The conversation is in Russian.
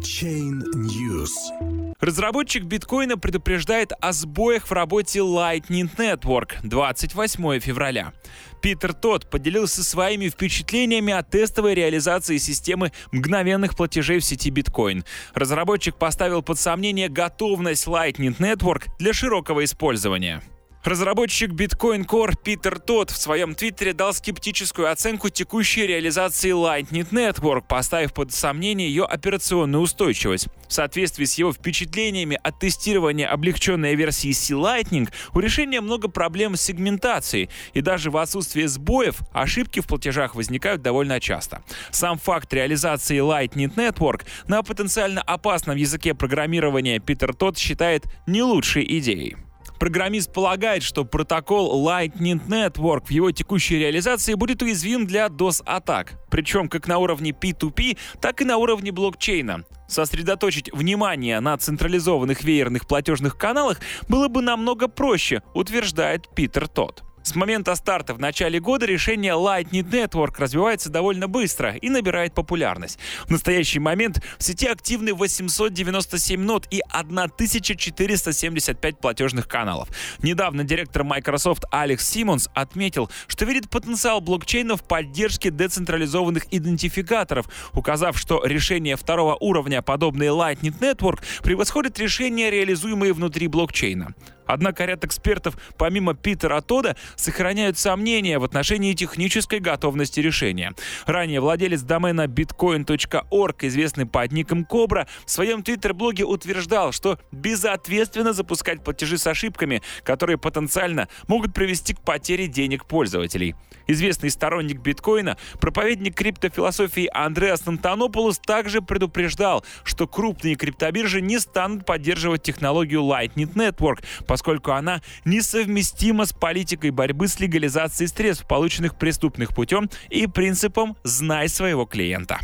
Chain News. Разработчик биткоина предупреждает о сбоях в работе Lightning Network 28 февраля. Питер Тот поделился своими впечатлениями о тестовой реализации системы мгновенных платежей в сети биткоин. Разработчик поставил под сомнение готовность Lightning Network для широкого использования. Разработчик Bitcoin Core Питер Тот в своем твиттере дал скептическую оценку текущей реализации Lightning Network, поставив под сомнение ее операционную устойчивость. В соответствии с его впечатлениями от тестирования облегченной версии C-Lightning, у решения много проблем с сегментацией, и даже в отсутствие сбоев ошибки в платежах возникают довольно часто. Сам факт реализации Lightning Network на потенциально опасном языке программирования Питер Тот считает не лучшей идеей. Программист полагает, что протокол Lightning Network в его текущей реализации будет уязвим для DOS-атак, причем как на уровне P2P, так и на уровне блокчейна. Сосредоточить внимание на централизованных веерных платежных каналах было бы намного проще, утверждает Питер Тодд. С момента старта в начале года решение Lightning Network развивается довольно быстро и набирает популярность. В настоящий момент в сети активны 897 нот и 1475 платежных каналов. Недавно директор Microsoft Алекс Симмонс отметил, что видит потенциал блокчейна в поддержке децентрализованных идентификаторов, указав, что решение второго уровня, подобные Lightning Network, превосходит решения, реализуемые внутри блокчейна. Однако ряд экспертов, помимо Питера Тода, сохраняют сомнения в отношении технической готовности решения. Ранее владелец домена bitcoin.org, известный под ником Кобра, в своем твиттер-блоге утверждал, что безответственно запускать платежи с ошибками, которые потенциально могут привести к потере денег пользователей. Известный сторонник биткоина, проповедник криптофилософии Андреас Антонополус также предупреждал, что крупные криптобиржи не станут поддерживать технологию Lightning Network, поскольку она несовместима с политикой борьбы с легализацией средств, полученных преступных путем, и принципом «знай своего клиента».